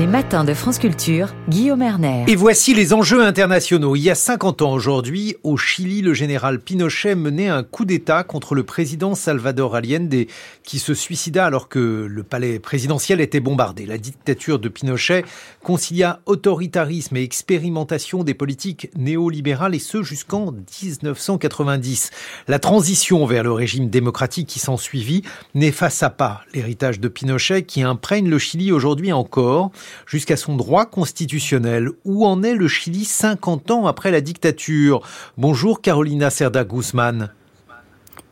Les matins de France Culture, Guillaume Erner. Et voici les enjeux internationaux. Il y a 50 ans aujourd'hui, au Chili, le général Pinochet menait un coup d'État contre le président Salvador Allende qui se suicida alors que le palais présidentiel était bombardé. La dictature de Pinochet concilia autoritarisme et expérimentation des politiques néolibérales et ce jusqu'en 1990. La transition vers le régime démocratique qui s'ensuivit n'effaça pas l'héritage de Pinochet qui imprègne le Chili aujourd'hui encore jusqu'à son droit constitutionnel. Où en est le Chili 50 ans après la dictature? Bonjour Carolina Cerda Guzman.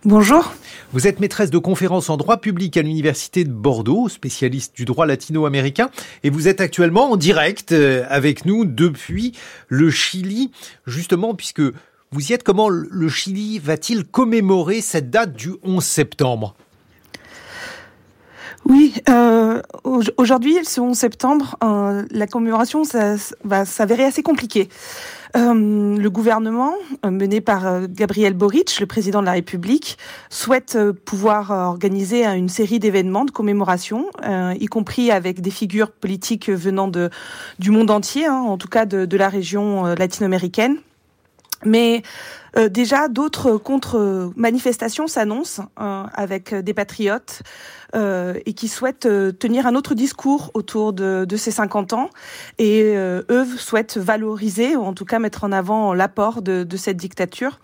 Bonjour. Vous êtes maîtresse de conférences en droit public à l'Université de Bordeaux, spécialiste du droit latino-américain, et vous êtes actuellement en direct euh, avec nous depuis le Chili, justement puisque vous y êtes. Comment le Chili va-t-il commémorer cette date du 11 septembre? Oui, euh, aujourd'hui, ce 11 septembre, euh, la commémoration ça, va s'avérer assez compliquée. Euh, le gouvernement, euh, mené par Gabriel Boric, le président de la République, souhaite pouvoir organiser une série d'événements de commémoration, y compris avec des figures politiques venant de, du monde entier, hein, en tout cas de, de la région latino-américaine. Mais euh, déjà, d'autres contre-manifestations s'annoncent euh, avec des patriotes euh, et qui souhaitent tenir un autre discours autour de, de ces 50 ans. Et eux souhaitent valoriser, ou en tout cas mettre en avant l'apport de, de, cette dictature.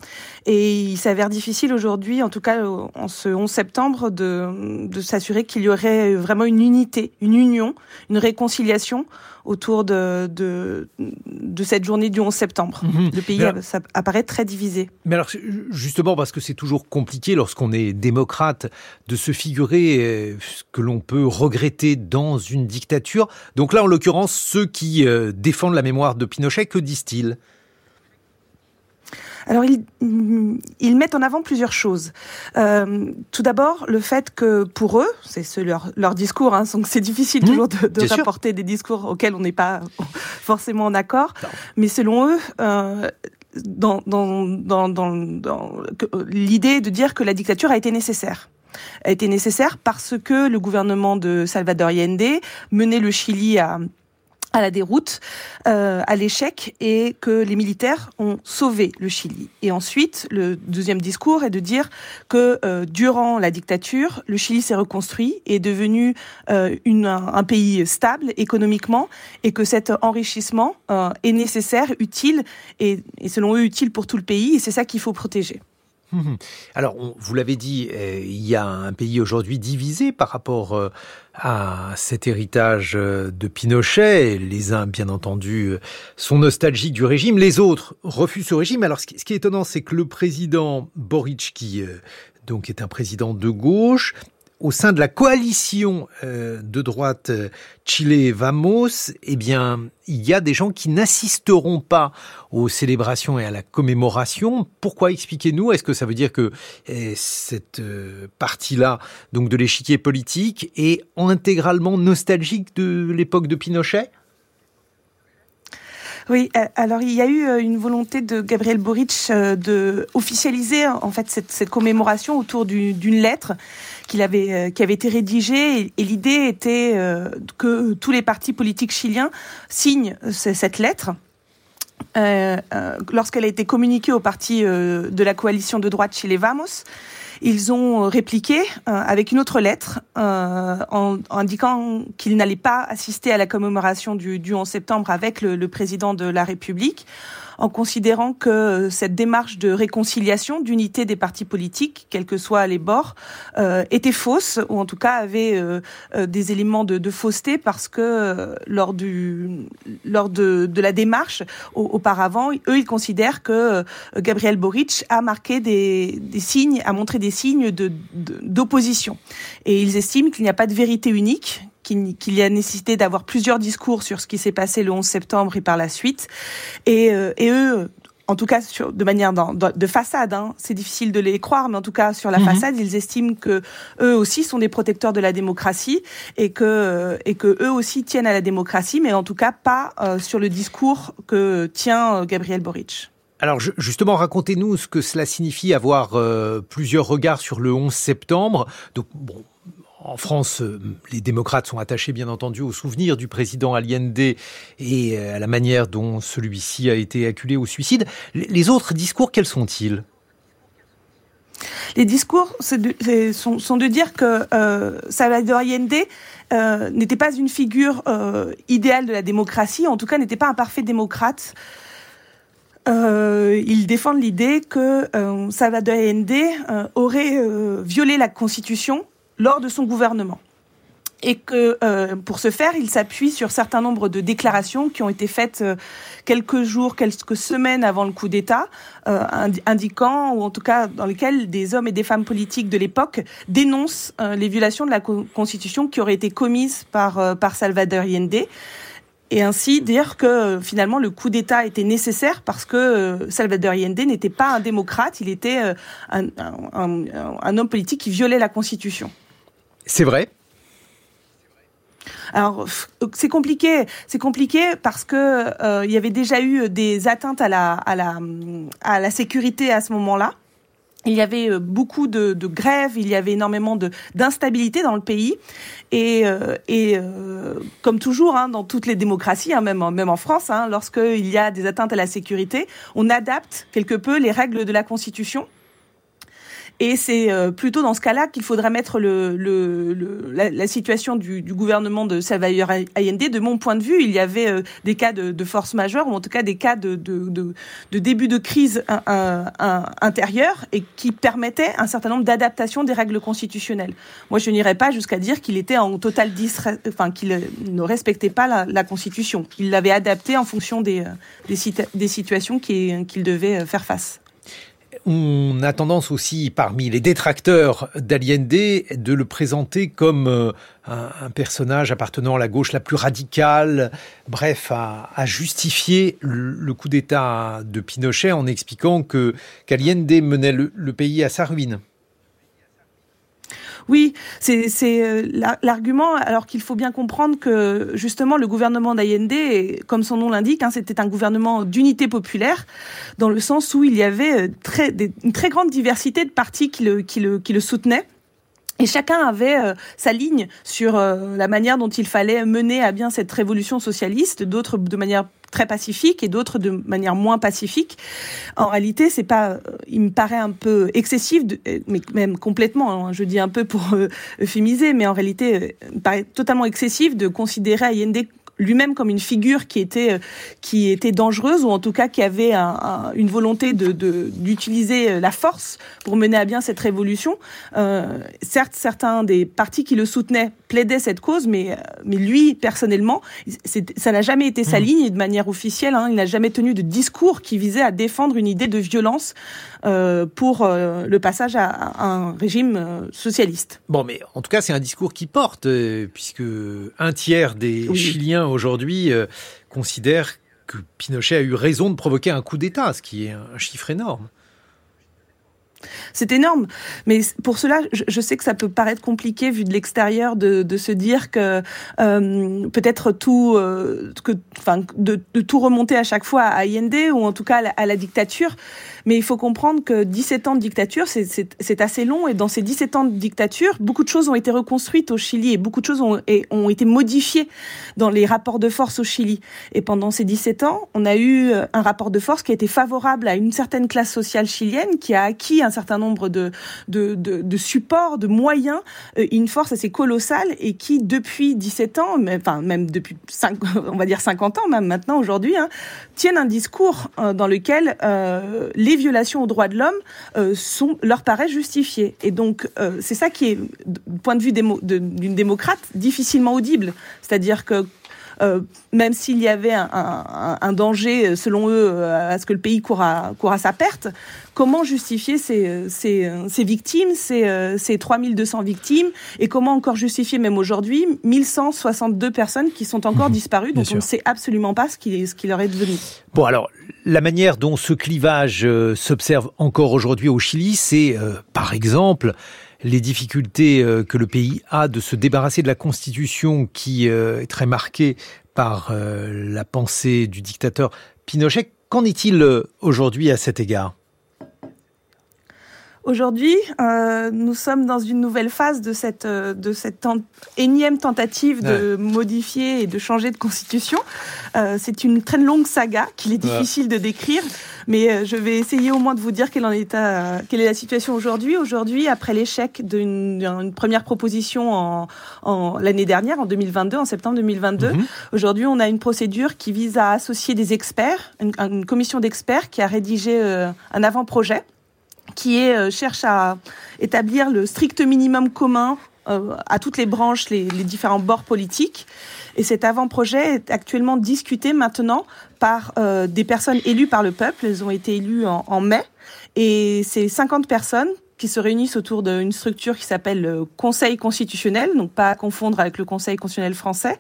Et il s'avère difficile aujourd'hui, en tout cas en ce 11 septembre, de, de s'assurer qu'il y aurait vraiment une unité, une union, une réconciliation autour de, de, de cette journée du 11 septembre. Mhm. Le pays apparaît très divisé. Mais alors, justement, parce que c'est toujours compliqué lorsqu'on est démocrate de se figurer euh, ce que l'on peut regretter dans une dictature. Donc là, en l'occurrence, ceux qui euh, défendent la mémoire de Pinochet, que disent-ils? Alors, ils, ils, mettent en avant plusieurs choses. Euh, tout d'abord, le fait que pour eux, c'est leur, leur discours, hein, donc c'est difficile mmh, toujours de, de rapporter des discours auxquels on n'est pas forcément en accord, mais selon eux, euh, dans, l'idée de dire que la dictature a été nécessaire. A été nécessaire parce que le gouvernement de Salvador Allende menait le Chili à à la déroute, euh, à l'échec, et que les militaires ont sauvé le Chili. Et ensuite, le deuxième discours est de dire que euh, durant la dictature, le Chili s'est reconstruit et est devenu euh, une, un, pays stable économiquement, et que cet enrichissement euh, est nécessaire, utile, et, et selon eux utile pour tout le pays, et c'est ça qu'il faut protéger. Alors, vous l'avez dit, euh, il y a un pays aujourd'hui divisé par rapport euh, à cet héritage euh, de Pinochet. Les uns, bien entendu, sont nostalgiques du régime, les autres refusent ce régime. Alors, ce qui est étonnant, c'est que le président Boric, qui donc est un président de gauche, au sein de la coalition euh, de droite euh, Chile Vamos, eh bien, il y a des gens qui n'assisteront pas aux célébrations et à la commémoration. Pourquoi expliquez-nous? Est-ce que ça veut dire que eh, cette euh, partie-là, donc de l'échiquier politique, est intégralement nostalgique de l'époque de Pinochet? Oui, alors il y a eu une volonté de Gabriel Boric de officialiser en fait cette commémoration autour d'une lettre qu'il avait, euh, qui avait été rédigé. Et, l'idée était euh, que tous les partis politiques chiliens signent cette lettre. Euh, lorsqu'elle a été communiquée aux partis de la coalition de droite chez les Vamos, ils ont répliqué avec une autre lettre en, indiquant qu'ils n'allaient pas assister à la commémoration du, du 11 septembre avec le, le président de la République en considérant que euh, cette démarche de réconciliation, d'unité des partis politiques, quels que soient les bords, euh, était fausse, ou en tout cas avait euh, des éléments de, fausseté, parce que lors, de, de la démarche, auparavant, eux, ils considèrent que Gabriel Boric a marqué des, signes, a montré des signes d'opposition. De, Et ils estiment qu'il n'y a pas de vérité unique, qu'il y a nécessité d'avoir plusieurs discours sur ce qui s'est passé le 11 septembre et par la suite. Et, euh, et eux, en tout cas sur, de manière de façade, hein, c'est difficile de les croire, mais en tout cas sur la mhm. façade, ils estiment que eux aussi sont des protecteurs de la démocratie et que et que eux aussi tiennent à la démocratie, mais en tout cas pas euh, sur le discours que tient euh, Gabriel Boric. Alors justement, racontez-nous ce que cela signifie avoir plusieurs regards sur le 11 septembre. Donc bon, en France, les démocrates sont attachés bien entendu au souvenir du président Allende et à la manière dont celui-ci a été acculé au suicide. Les autres discours, quels sont-ils? Les discours sont, de dire que euh, Salvador Allende euh, n'était pas une figure euh, idéale de la démocratie, en tout cas n'était pas un parfait démocrate. Euh, ils défendent l'idée que euh, Salvador Allende euh, aurait violé la Constitution lors de son gouvernement et que euh, pour ce faire, il s'appuie sur certain nombre de déclarations qui ont été faites euh, quelques jours, quelques semaines avant le coup d'État, euh, indiquant, ou en tout cas dans lesquelles des hommes et des femmes politiques de l'époque dénoncent les violations de la Constitution qui auraient été commises par, Salvador Allende et ainsi dire que finalement le coup d'État était nécessaire parce que Salvador Allende n'était pas un démocrate, il était un homme politique qui violait la Constitution. C'est vrai. Alors c'est compliqué, c'est compliqué parce que euh, il y avait déjà eu des atteintes à la à la à la sécurité à ce moment-là. Il y avait euh, beaucoup de, grèves, il y avait énormément d'instabilité dans le pays, et, euh, et comme toujours hein, dans toutes les démocraties, hein, même même en France, hein, lorsqu'il y a des atteintes à la sécurité, on adapte quelque peu les règles de la Constitution et c'est euh, plutôt dans ce cas-là qu'il faudrait mettre le, le, le la, la, situation du, du, gouvernement de Salvador Allende. De mon point de vue, il y avait euh, des cas de, de, force majeure, ou en tout cas des cas de, de, de début de crise intérieure, et qui permettaient un certain nombre d'adaptations des règles constitutionnelles. Moi, je n'irais pas jusqu'à dire qu'il était en total enfin qu'il ne respectait pas la, la Constitution. Il l'avait adapté en fonction des, euh, des, des situations qu'il devait faire face. On a tendance aussi, parmi les détracteurs d'Allende, de le présenter comme euh, un, personnage appartenant à la gauche la plus radicale, bref, à, justifier le, coup d'État de Pinochet en expliquant que qu'Allende menait le pays à sa ruine. Oui, c'est euh, l'argument, alors qu'il faut bien comprendre que justement le gouvernement d'Allende, comme son nom l'indique, hein, c'était un gouvernement d'unité populaire, dans le sens où il y avait euh, une très grande diversité de partis qui le soutenaient. Et chacun avait euh, sa ligne sur la manière dont il fallait mener à bien cette révolution socialiste, d'autres de manière très pacifique et d'autres de manière moins pacifique. En réalité, c'est pas, euh, il me paraît un peu excessif, euh, mais même complètement. Hein, je dis un peu pour euh, euphémiser, mais en réalité, il me paraît totalement excessif de considérer Allende lui-même comme une figure qui était euh, qui était dangereuse ou en tout cas qui avait un, une volonté de d'utiliser euh, la force pour mener à bien cette révolution. Euh, certes, certains des partis qui le soutenaient plaidaient cette cause, mais mais lui personnellement, ça n'a jamais été sa mmh. ligne et de manière officielle. Hein, il n'a jamais tenu de discours qui visait à défendre une idée de violence euh, pour euh, le passage à, un régime socialiste. Bon, mais en tout cas, c'est un discours qui porte, puisque un tiers des Chiliens aujourd'hui euh, considère que Pinochet a eu raison de provoquer un coup d'État, ce qui est un chiffre énorme. C'est énorme, mais pour cela, je, sais que ça peut paraître compliqué vu de l'extérieur de, se dire que euh, peut-être tout, euh, que, enfin, de, tout remonter à chaque fois à Allende ou en tout cas à la dictature. Mais il faut comprendre que 17 ans de dictature, c'est assez long. Et dans ces 17 ans de dictature, beaucoup de choses ont été reconstruites au Chili et beaucoup de choses ont, ont été modifiées dans les rapports de force au Chili. Et pendant ces 17 ans, on a eu un rapport de force qui a été favorable à une certaine classe sociale chilienne qui a acquis un certain nombre de, de, de, supports, de moyens, euh, une force assez colossale et qui, depuis 17 ans, même depuis 5, on va dire 50 ans, même maintenant aujourd'hui, hein, tiennent un discours euh, dans lequel euh, les violations aux droits de l'homme sont leur paraît justifiées. Et donc c'est ça qui est, du point de vue d'une démocrate, difficilement audible. C'est-à-dire que euh, même s'il y avait un, un, un, danger, selon eux, euh, à ce que le pays court à, court à sa perte, comment justifier ces, ces, ces victimes, ces, ces 3200 victimes, et comment encore justifier, même aujourd'hui, 1162 personnes qui sont encore mhm. disparues, dont on ne sait absolument pas ce qui, ce qui leur est devenu. Bon, alors, la manière dont ce clivage euh, s'observe encore aujourd'hui au Chili, c'est, euh, par exemple, les difficultés euh, que le pays a de se débarrasser de la constitution qui euh, est très marquée par euh, la pensée du dictateur Pinochet. Qu'en est-il aujourd'hui à cet égard? Aujourd'hui, euh, nous sommes dans une nouvelle phase de cette, euh, de cette énième tentative de modifier et de changer de constitution. Euh, c'est une très longue saga qu'il est difficile de décrire, mais euh, je vais essayer au moins de vous dire quelle, en est, euh, quelle est la situation aujourd'hui. Aujourd'hui, après l'échec d'une première proposition en, en l'année dernière, en 2022, en septembre 2022, mhm. aujourd'hui, on a une procédure qui vise à associer des experts, une, une commission d'experts qui a rédigé un avant-projet qui est, euh, cherche à établir le strict minimum commun euh, à toutes les branches, les, les, différents bords politiques. Et cet avant-projet est actuellement discuté maintenant par euh, des personnes élues par le peuple. Elles ont été élues en, en mai. Et ces 50 personnes qui se réunissent autour d'une structure qui s'appelle le Conseil constitutionnel, donc pas à confondre avec le Conseil constitutionnel français.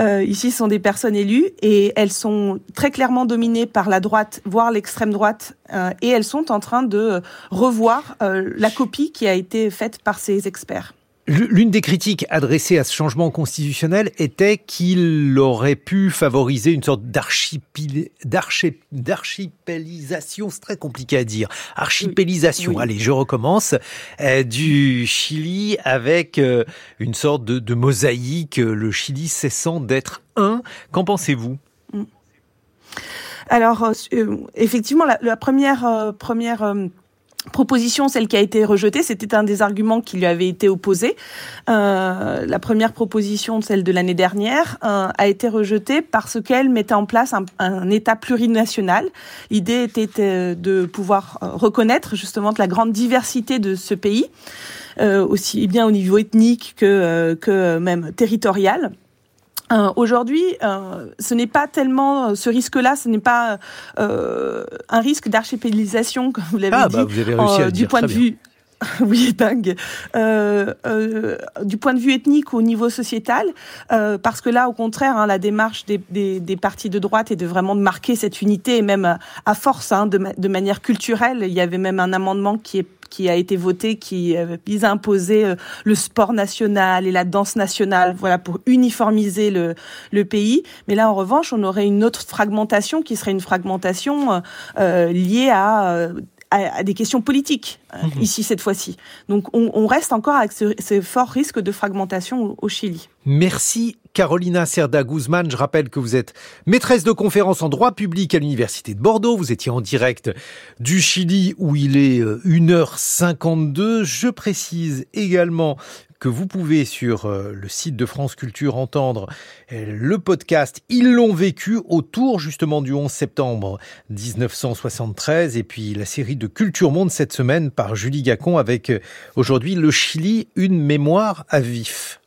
Euh, ici, ce sont des personnes élues et elles sont très clairement dominées par la droite, voire l'extrême droite, euh, et elles sont en train de revoir euh, la copie qui a été faite par ces experts. L'une des critiques adressées à ce changement constitutionnel était qu'il aurait pu favoriser une sorte d'archipélisation, c'est très compliqué à dire, archipélisation, allez je recommence, euh, du Chili avec euh, une sorte de, mosaïque, le Chili cessant d'être un. Qu'en pensez-vous? Mm. Alors, euh, effectivement, la, la première... première proposition, celle qui a été rejetée, c'était un des arguments qui lui avait été opposé. Euh, la première proposition, celle de l'année dernière, euh, a été rejetée parce qu'elle mettait en place un, un État plurinational. L'idée était euh, de pouvoir euh, reconnaître justement la grande diversité de ce pays, euh, aussi bien au niveau ethnique que, que même territorial. Euh, Aujourd'hui, euh, ce n'est pas tellement euh, ce risque-là, ce n'est pas euh, un risque d'archipélisation, comme vous l'avez ah, dit, bah vous avez réussi à du dire, point de bien. vue. oui, dingue. Euh, euh, du point de vue ethnique au niveau sociétal, euh, parce que là, au contraire, hein, la démarche des, des, des, partis de droite est de vraiment marquer cette unité, et même à force, hein, de, de, manière culturelle. Il y avait même un amendement qui est qui a été voté qui vise à imposer le sport national et la danse nationale, voilà, pour uniformiser le, le pays. Mais là, en revanche, on aurait une autre fragmentation qui serait une fragmentation euh, liée à à, à des questions politiques, mmh. ici cette fois-ci. Donc on, on, reste encore avec ce, ce fort risque de fragmentation au, au Chili. Merci Carolina Cerda Guzman. Je rappelle que vous êtes maîtresse de conférence en droit public à l'Université de Bordeaux. Vous étiez en direct du Chili où il est 1h52. Euh, Je précise également que vous pouvez sur euh, le site de France Culture entendre euh, le podcast Ils l'ont vécu autour justement du 11 septembre 1973 et puis la série de Culture Monde cette semaine par Julie Gacon avec aujourd'hui le Chili, une mémoire à vif.